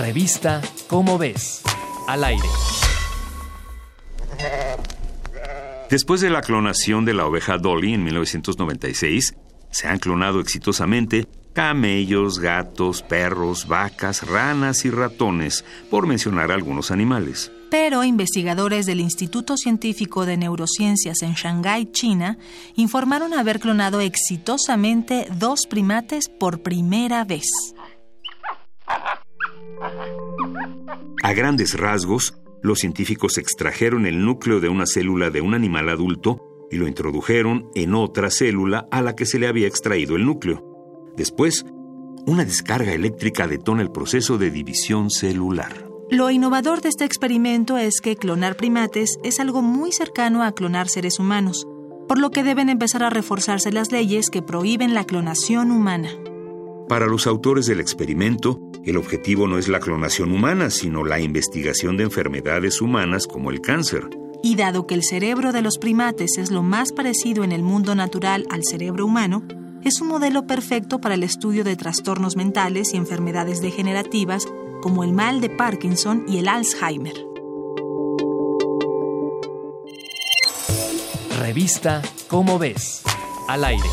Revista Cómo ves. Al aire. Después de la clonación de la oveja Dolly en 1996, se han clonado exitosamente camellos, gatos, perros, vacas, ranas y ratones, por mencionar algunos animales. Pero investigadores del Instituto Científico de Neurociencias en Shanghái, China, informaron haber clonado exitosamente dos primates por primera vez. A grandes rasgos, los científicos extrajeron el núcleo de una célula de un animal adulto y lo introdujeron en otra célula a la que se le había extraído el núcleo. Después, una descarga eléctrica detona el proceso de división celular. Lo innovador de este experimento es que clonar primates es algo muy cercano a clonar seres humanos, por lo que deben empezar a reforzarse las leyes que prohíben la clonación humana. Para los autores del experimento, el objetivo no es la clonación humana, sino la investigación de enfermedades humanas como el cáncer. Y dado que el cerebro de los primates es lo más parecido en el mundo natural al cerebro humano, es un modelo perfecto para el estudio de trastornos mentales y enfermedades degenerativas como el mal de Parkinson y el Alzheimer. Revista Cómo ves. Al aire.